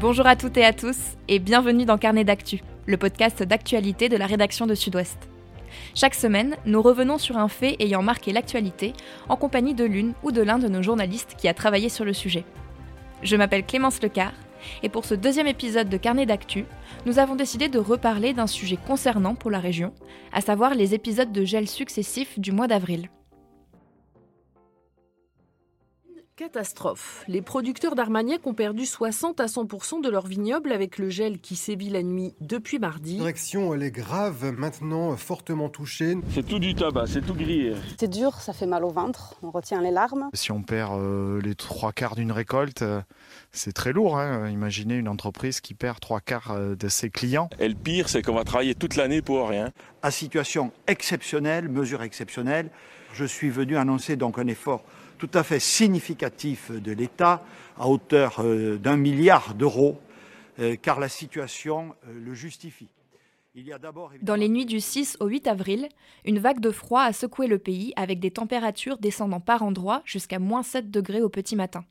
Bonjour à toutes et à tous et bienvenue dans Carnet d'actu, le podcast d'actualité de la rédaction de Sud-Ouest. Chaque semaine, nous revenons sur un fait ayant marqué l'actualité en compagnie de l'une ou de l'un de nos journalistes qui a travaillé sur le sujet. Je m'appelle Clémence Lecar et pour ce deuxième épisode de Carnet d'actu, nous avons décidé de reparler d'un sujet concernant pour la région, à savoir les épisodes de gel successifs du mois d'avril. Catastrophe. Les producteurs d'Armagnac ont perdu 60 à 100% de leur vignoble avec le gel qui sévit la nuit depuis mardi. La direction, elle est grave, maintenant fortement touchée. C'est tout du tabac, c'est tout grillé. C'est dur, ça fait mal au ventre, on retient les larmes. Si on perd euh, les trois quarts d'une récolte, euh, c'est très lourd. Hein. Imaginez une entreprise qui perd trois quarts euh, de ses clients. Et le pire, c'est qu'on va travailler toute l'année pour rien. À situation exceptionnelle, mesure exceptionnelle, je suis venu annoncer donc un effort tout à fait significatif de l'État à hauteur euh, d'un milliard d'euros, euh, car la situation euh, le justifie. Dans les nuits du 6 au 8 avril, une vague de froid a secoué le pays avec des températures descendant par endroits jusqu'à moins 7 degrés au petit matin.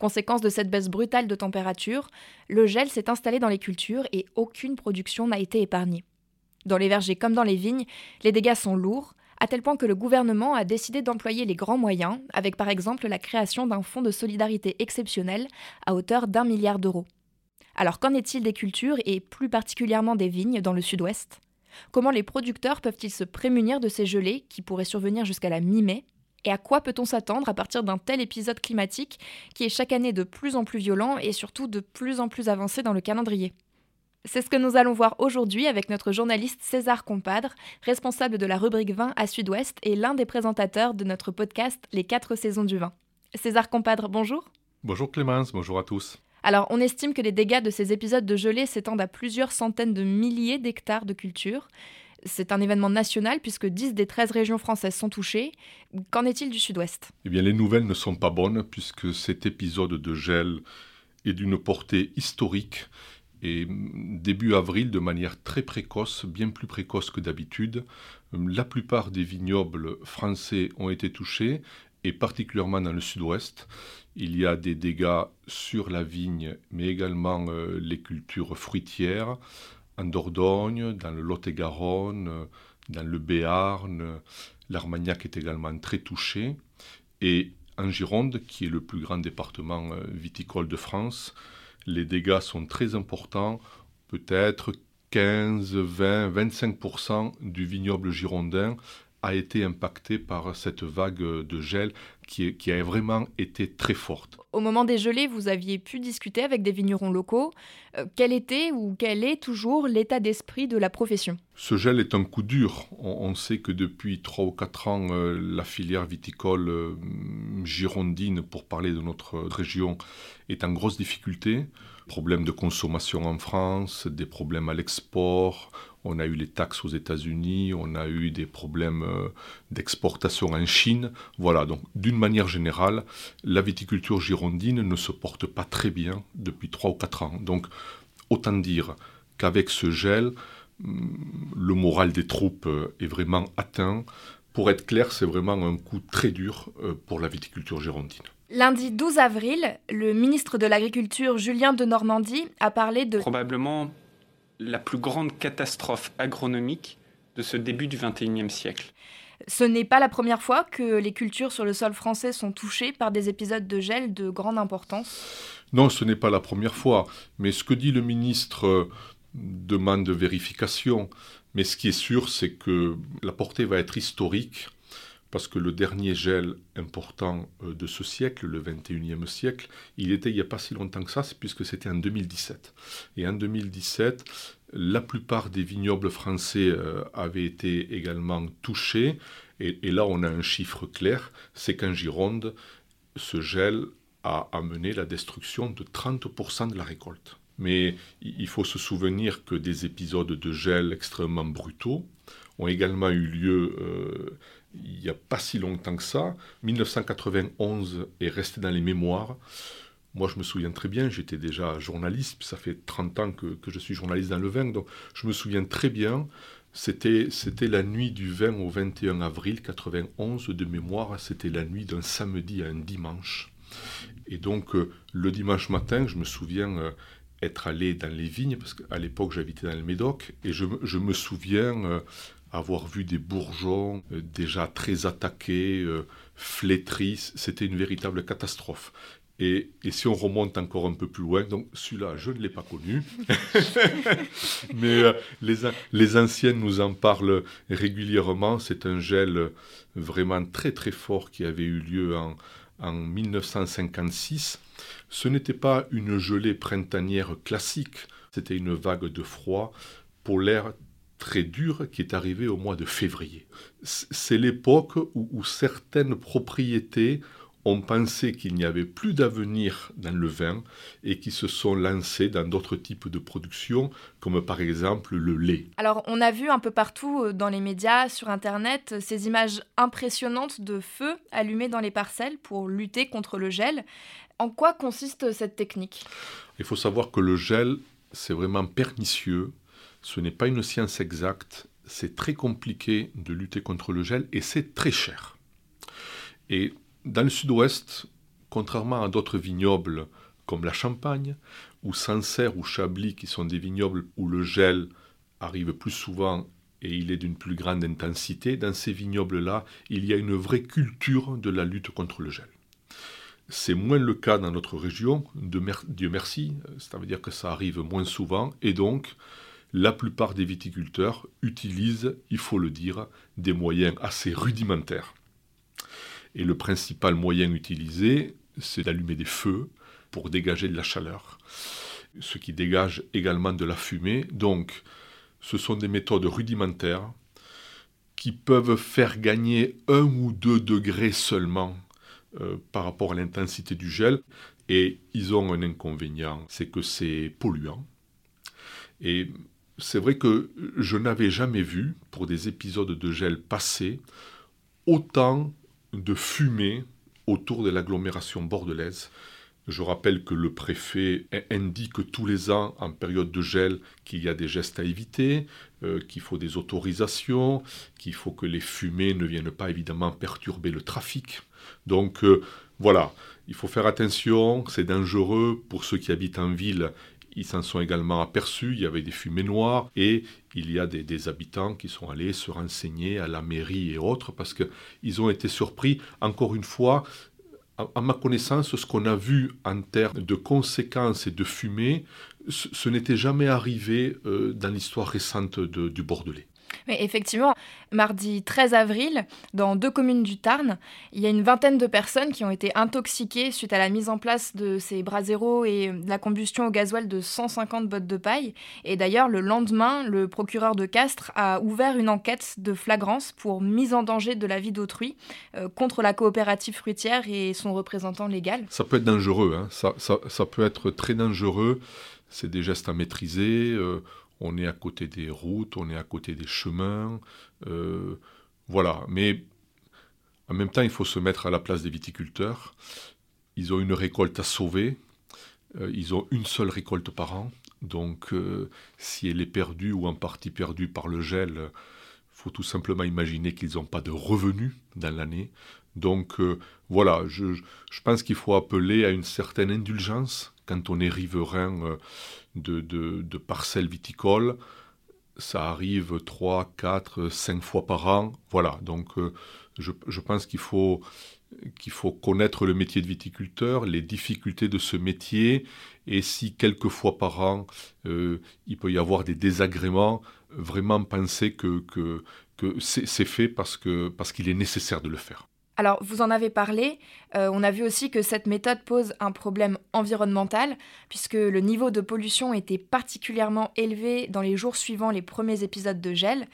Conséquence de cette baisse brutale de température, le gel s'est installé dans les cultures et aucune production n'a été épargnée. Dans les vergers comme dans les vignes, les dégâts sont lourds, à tel point que le gouvernement a décidé d'employer les grands moyens, avec par exemple la création d'un fonds de solidarité exceptionnel à hauteur d'un milliard d'euros. Alors qu'en est-il des cultures et plus particulièrement des vignes dans le sud-ouest? Comment les producteurs peuvent-ils se prémunir de ces gelées qui pourraient survenir jusqu'à la mi-mai? Et à quoi peut-on s'attendre à partir d'un tel épisode climatique qui est chaque année de plus en plus violent et surtout de plus en plus avancé dans le calendrier? C'est ce que nous allons voir aujourd'hui avec notre journaliste César Compadre, responsable de la rubrique vin à Sud-Ouest et l'un des présentateurs de notre podcast Les 4 saisons du vin. César Compadre, bonjour. Bonjour Clémence, bonjour à tous. Alors, on estime que les dégâts de ces épisodes de gelée s'étendent à plusieurs centaines de milliers d'hectares de culture. C'est un événement national puisque 10 des 13 régions françaises sont touchées. Qu'en est-il du sud-ouest? Eh bien, les nouvelles ne sont pas bonnes puisque cet épisode de gel est d'une portée historique et début avril, de manière très précoce, bien plus précoce que d'habitude, la plupart des vignobles français ont été touchés, et particulièrement dans le sud-ouest. Il y a des dégâts sur la vigne, mais également euh, les cultures fruitières, en Dordogne, dans le Lot-et-Garonne, dans le Béarn. L'Armagnac est également très touché. Et en Gironde, qui est le plus grand département euh, viticole de France, les dégâts sont très importants, peut-être 15, 20, 25% du vignoble girondin a été impacté par cette vague de gel qui, qui, a vraiment été très forte. Au moment des gelées, vous aviez pu discuter avec des vignerons locaux. Euh, quel était ou quel est toujours l'état d'esprit de la profession? Ce gel est un coup dur. On, sait que depuis 3 ou 4 ans, euh, la filière viticole euh, girondine, pour parler de notre région, est en grosse difficulté problèmes de consommation en France, des problèmes à l'export, on a eu les taxes aux États-Unis, on a eu des problèmes d'exportation en Chine. Voilà, donc d'une manière générale, la viticulture girondine ne se porte pas très bien depuis 3 ou 4 ans. Donc autant dire qu'avec ce gel, mm, le moral des troupes euh, est vraiment atteint. Pour être clair, c'est vraiment un coup très dur euh, pour la viticulture girondine. Lundi 12 avril, le ministre de l'Agriculture Julien de Normandie a parlé de probablement la plus grande catastrophe agronomique de ce début du XXIe siècle. Ce n'est pas la première fois que les cultures sur le sol français sont touchées par des épisodes de gel de grande importance. Non, ce n'est pas la première fois. Mais ce que dit le ministre euh, demande vérification. Mais ce qui est sûr, c'est que la portée va être historique parce que le dernier gel important euh, de ce siècle, le 21e siècle, il était il n'y a pas si longtemps que ça, puisque c'était en 2017. Et en 2017, la plupart des vignobles français euh, avaient été également touchés. Et, là, on a un chiffre clair, c'est qu'en Gironde, ce gel a amené la destruction de 30% de la récolte. Mais il faut se souvenir que des épisodes de gel extrêmement brutaux ont également eu lieu euh, il n'y a pas si longtemps que ça. 1991 est resté dans les mémoires. Moi, je me souviens très bien, j'étais déjà journaliste, ça fait 30 ans que, je suis journaliste dans le vin, donc je me souviens très bien. C'était, la nuit du 20 au 21 avril 91 de mémoire, c'était la nuit d'un samedi à un dimanche. Et donc, euh, le dimanche matin, je me souviens, euh, être allé dans les vignes, parce qu'à l'époque j'habitais dans le Médoc, et je, me souviens euh, avoir vu des bourgeons déjà très attaqués, flétris, c'était une véritable catastrophe. Et, si on remonte encore un peu plus loin, donc celui-là, je ne l'ai pas connu, mais les, les anciens nous en parlent régulièrement. C'est un gel vraiment très très fort qui avait eu lieu en, en 1956 ce n'était pas une gelée printanière classique, c'était une vague de froid pour l'air très dur qui est arrivé au mois de février. C'est l'époque où, certaines propriétés ont pensé qu'il n'y avait plus d'avenir dans le vin et qui se sont lancés dans d'autres types de production, comme par exemple le lait. Alors on a vu un peu partout euh, dans les médias, sur Internet, ces images impressionnantes de feux allumés dans les parcelles pour lutter contre le gel. En quoi consiste cette technique? Il faut savoir que le gel, c'est vraiment pernicieux. Ce n'est pas une science exacte. C'est très compliqué de lutter contre le gel et c'est très cher. Et dans le sud-ouest, contrairement à d'autres vignobles comme la Champagne, ou Sancerre ou Chablis, qui sont des vignobles où le gel arrive plus souvent et il est d'une plus grande intensité, dans ces vignobles-là, il y a une vraie culture de la lutte contre le gel. C'est moins le cas dans notre région, Dieu merci, ça veut dire que ça arrive moins souvent, et donc la plupart des viticulteurs utilisent, il faut le dire, des moyens assez rudimentaires. Et le principal moyen utilisé, c'est d'allumer des feux pour dégager de la chaleur, ce qui dégage également de la fumée. Donc, ce sont des méthodes rudimentaires qui peuvent faire gagner un ou deux degrés seulement euh, par rapport à l'intensité du gel. Et ils ont un inconvénient, c'est que c'est polluant. Et c'est vrai que je n'avais jamais vu, pour des épisodes de gel passés, autant de fumée autour de l'agglomération bordelaise. Je rappelle que le préfet indique tous les ans, en période de gel, qu'il y a des gestes à éviter, euh, qu'il faut des autorisations, qu'il faut que les fumées ne viennent pas évidemment perturber le trafic. Donc euh, voilà, il faut faire attention, c'est dangereux pour ceux qui habitent en ville. Ils s'en sont également aperçus, il y avait des fumées noires et il y a des, habitants qui sont allés se renseigner à la mairie et autres parce qu'ils ont été surpris. Encore une fois, à, ma connaissance, ce qu'on a vu en termes de conséquences et de fumée, ce, n'était jamais arrivé euh, dans l'histoire récente du Bordelais. Mais effectivement, mardi 13 avril, dans deux communes du Tarn, il y a une vingtaine de personnes qui ont été intoxiquées suite à la mise en place de ces braseros et la combustion au gasoil de 150 bottes de paille. Et d'ailleurs, le lendemain, le procureur de Castres a ouvert une enquête de flagrance pour mise en danger de la vie d'autrui euh, contre la coopérative fruitière et son représentant légal. Ça peut être dangereux, hein. ça, peut être très dangereux. C'est des gestes à maîtriser. Euh, on est à côté des routes, on est à côté des chemins, euh, voilà. Mais en même temps, il faut se mettre à la place des viticulteurs. Ils ont une récolte à sauver, euh, ils ont une seule récolte par an, donc euh, si elle est perdue ou en partie perdue par le gel, il faut tout simplement imaginer qu'ils n'ont pas de revenus dans l'année. Donc voilà, je, je pense qu'il faut appeler à une certaine indulgence quand on est riverain de, parcelles viticoles. Ça arrive 3, 4, 5 fois par an. Voilà, donc euh, je, pense qu'il faut, faut connaître le métier de viticulteur, les difficultés de ce métier, et si quelques fois par an euh, il peut y avoir des désagréments, vraiment penser que, que, c'est fait parce parce qu'il est nécessaire de le faire. Alors, vous en avez parlé, euh, on a vu aussi que cette méthode pose un problème environnemental, puisque le niveau de pollution était particulièrement élevé dans les jours suivant les premiers épisodes de gel.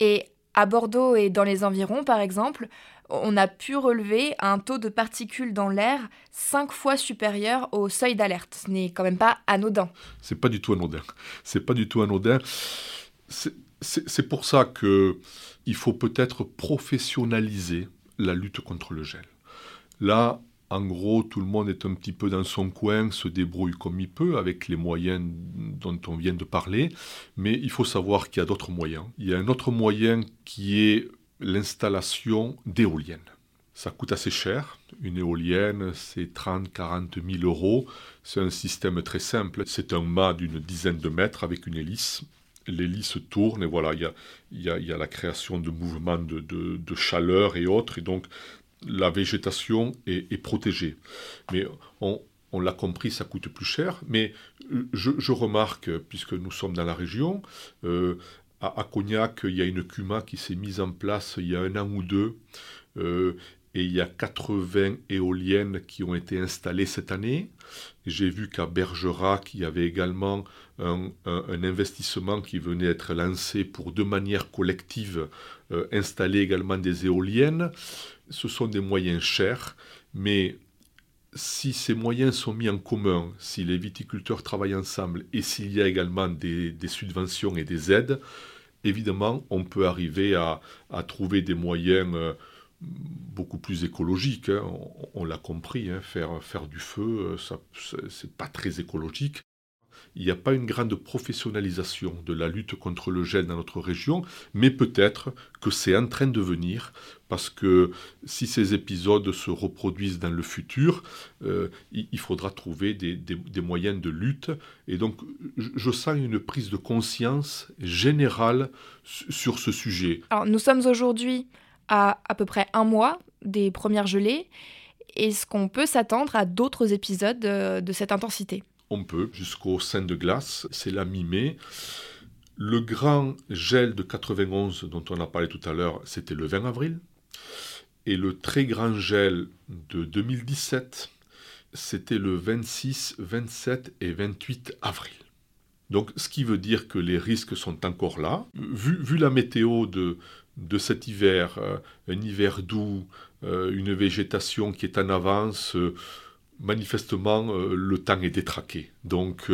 Et à Bordeaux et dans les environs, par exemple, on a pu relever un taux de particules dans l'air cinq fois supérieur au seuil d'alerte. Ce n'est quand même pas anodin. C'est pas du tout anodin. C'est pas du tout anodin. C'est pour ça que il faut peut-être professionnaliser la lutte contre le gel. Là, en gros, tout le monde est un petit peu dans son coin, se débrouille comme il peut avec les moyens dont on vient de parler, mais il faut savoir qu'il y a d'autres moyens. Il y a un autre moyen qui est l'installation d'éoliennes. Ça coûte assez cher. Une éolienne, c'est 30, 40 000 euros. C'est un système très simple. C'est un mât d'une dizaine de mètres avec une hélice. L'hélice tourne et voilà, il y a, y a, la création de mouvements de, de, chaleur et autres. Et donc, la végétation est, protégée. Mais on, on l'a compris, ça coûte plus cher. Mais je, remarque, puisque nous sommes dans la région, euh, à, Cognac, il y a une CUMA qui s'est mise en place il y a un an ou deux. Euh, et il y a 80 éoliennes qui ont été installées cette année. J'ai vu qu'à Bergerac, il y avait également un, investissement qui venait être lancé pour de manière collective euh, installer également des éoliennes. Ce sont des moyens chers, mais si ces moyens sont mis en commun, si les viticulteurs travaillent ensemble et s'il y a également des, subventions et des aides, évidemment, on peut arriver à, trouver des moyens euh, beaucoup plus écologique. Hein. On, l'a compris, hein. faire, faire du feu, euh, ça, c'est pas très écologique. Il n'y a pas une grande professionnalisation de la lutte contre le gel dans notre région, mais peut-être que c'est en train de venir, parce que si ces épisodes se reproduisent dans le futur, euh, il, faudra trouver des, des, moyens de lutte. Et donc, je sens une prise de conscience générale sur ce sujet. Alors, nous sommes aujourd'hui à à peu près un mois des premières gelées. Est-ce qu'on peut s'attendre à d'autres épisodes de, cette intensité? On peut, jusqu'au sein de glace, c'est la mi-mai. Le grand gel de 91 dont on a parlé tout à l'heure, c'était le 20 avril. Et le très grand gel de 2017, c'était le 26, 27 et 28 avril. Donc, ce qui veut dire que les risques sont encore là. Vu, vu la météo de, de cet hiver, euh, un hiver doux, euh, une végétation qui est en avance, euh, manifestement, le temps est détraqué. Donc,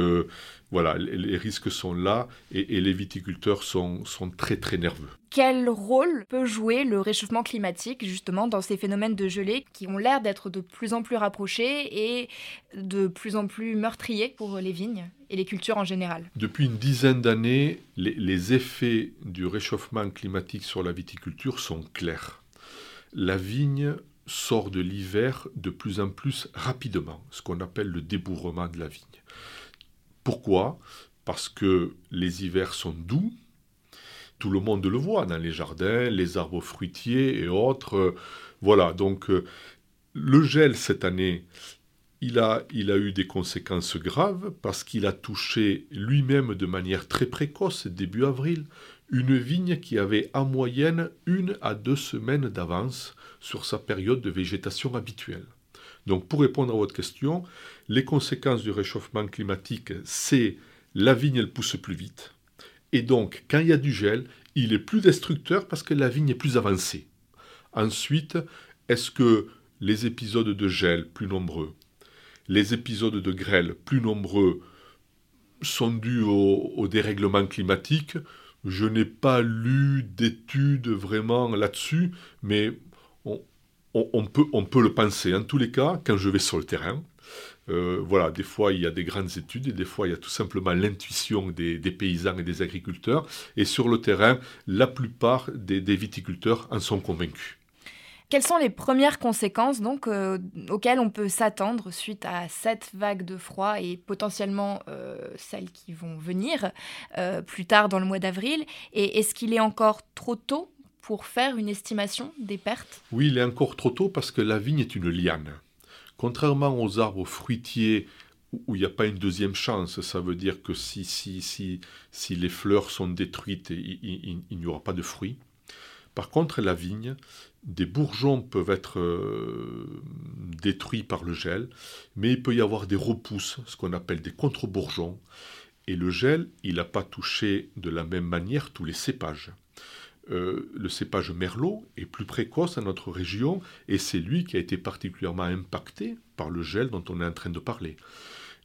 voilà, les, risques sont là et, les viticulteurs sont, sont, très très nerveux. Quel rôle peut jouer le réchauffement climatique justement dans ces phénomènes de gelée qui ont l'air d'être de plus en plus rapprochés et de plus en plus meurtriers pour les vignes et les cultures en général? Depuis une dizaine d'années, les, effets du réchauffement climatique sur la viticulture sont clairs. La vigne sort de l'hiver de plus en plus rapidement, ce qu'on appelle le débourrement de la vigne. Pourquoi? Parce que les hivers sont doux, tout le monde le voit dans les jardins, les arbres fruitiers et autres. Voilà, donc euh, le gel cette année, il a, il a eu des conséquences graves parce qu'il a touché lui-même de manière très précoce, début avril, une vigne qui avait en moyenne une à deux semaines d'avance sur sa période de végétation habituelle. Donc pour répondre à votre question, les conséquences du réchauffement climatique, c'est la vigne, elle pousse plus vite. Et donc, quand il y a du gel, il est plus destructeur parce que la vigne est plus avancée. Ensuite, est-ce que les épisodes de gel plus nombreux, les épisodes de grêle plus nombreux sont dus au, dérèglement climatique? Je n'ai pas lu d'études vraiment là-dessus, mais on, peut, le penser. En tous les cas, quand je vais sur le terrain, euh, voilà, des fois il y a des grandes études et des fois il y a tout simplement l'intuition des, paysans et des agriculteurs. Et sur le terrain, la plupart des viticulteurs en sont convaincus. Quelles sont les premières conséquences donc euh, auxquelles on peut s'attendre suite à cette vague de froid et potentiellement euh, celles qui vont venir plus tard dans le mois d'avril? Et est-ce qu'il est encore trop tôt pour faire une estimation des pertes Oui, il est encore trop tôt parce que la vigne est une liane. Contrairement aux arbres fruitiers où il n'y a pas une deuxième chance, ça veut dire que si, si, si, si les fleurs sont détruites, il n'y aura pas de fruits. Par contre, la vigne, des bourgeons peuvent être euh, détruits par le gel, mais il peut y avoir des repousses, ce qu'on appelle des contre-bourgeons. Et le gel, il n'a pas touché de la même manière tous les cépages. Euh, le cépage merlot est plus précoce à notre région et c'est lui qui a été particulièrement impacté par le gel dont on est en train de parler.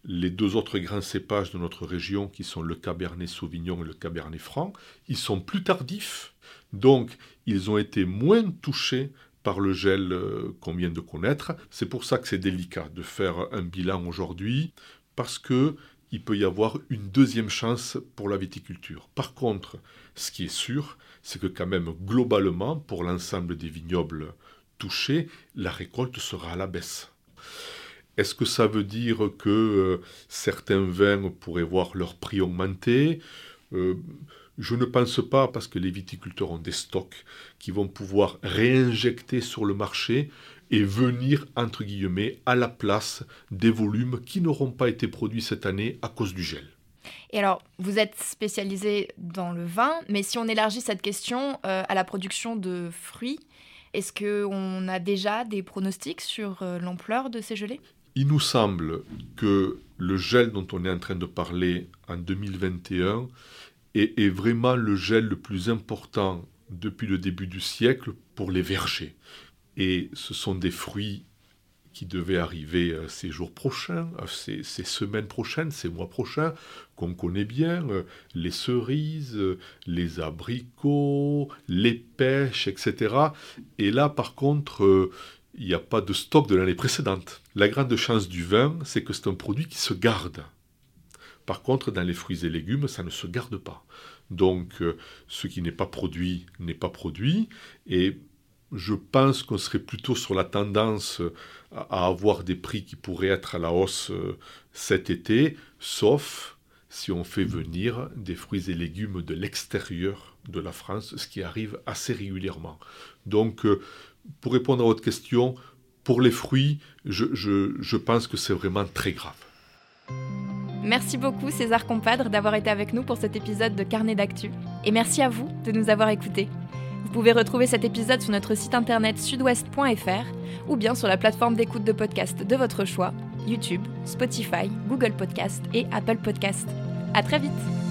Les deux autres grands cépages de notre région, qui sont le Cabernet Sauvignon et le Cabernet Franc, ils sont plus tardifs donc, ils ont été moins touchés par le gel euh, qu'on vient de connaître. C'est pour ça que c'est délicat de faire un bilan aujourd'hui, parce que il peut y avoir une deuxième chance pour la viticulture. Par contre, ce qui est sûr, c'est que quand même globalement, pour l'ensemble des vignobles, touchés, la récolte sera à la baisse. Est-ce que ça veut dire que euh, certains vins pourraient voir leur prix augmenter? Euh, Je ne pense pas parce que les viticulteurs ont des stocks qui vont pouvoir réinjecter sur le marché et venir, entre guillemets, à la place des volumes qui n'auront pas été produits cette année à cause du gel. Et alors, vous êtes spécialisé dans le vin, mais si on élargit cette question euh, à la production de fruits, est-ce qu'on a déjà des pronostics sur euh, l'ampleur de ces gelées? Il nous semble que le gel dont on est en train de parler en 2021 est, est vraiment le gel le plus important depuis le début du siècle pour les vergers. Et ce sont des fruits qui devaient arriver euh, ces jours prochains, euh, ces, semaines prochaines, ces mois prochains, qu'on connaît bien, euh, les cerises, les abricots, les pêches, etc. Et là, par contre, il n'y a pas de stock de l'année précédente. La grande chance du vin, c'est que c'est un produit qui se garde. Par contre, dans les fruits et légumes, ça ne se garde pas. Donc, ce qui n'est pas produit n'est pas produit. Et je pense qu'on serait plutôt sur la tendance à avoir des prix qui pourraient être à la hausse euh, cet été, sauf si on fait venir des fruits et légumes de l'extérieur de la France, ce qui arrive assez régulièrement. Donc, euh, pour répondre à votre question, pour les fruits, je pense que c'est vraiment très grave. Merci beaucoup César Compadre d'avoir été avec nous pour cet épisode de Carnet d'actu. Et merci à vous de nous avoir écoutés. Vous pouvez retrouver cet épisode sur notre site internet sudouest.fr ou bien sur la plateforme d'écoute de podcast de votre choix, YouTube, Spotify, Google Podcast et Apple Podcast. À très vite!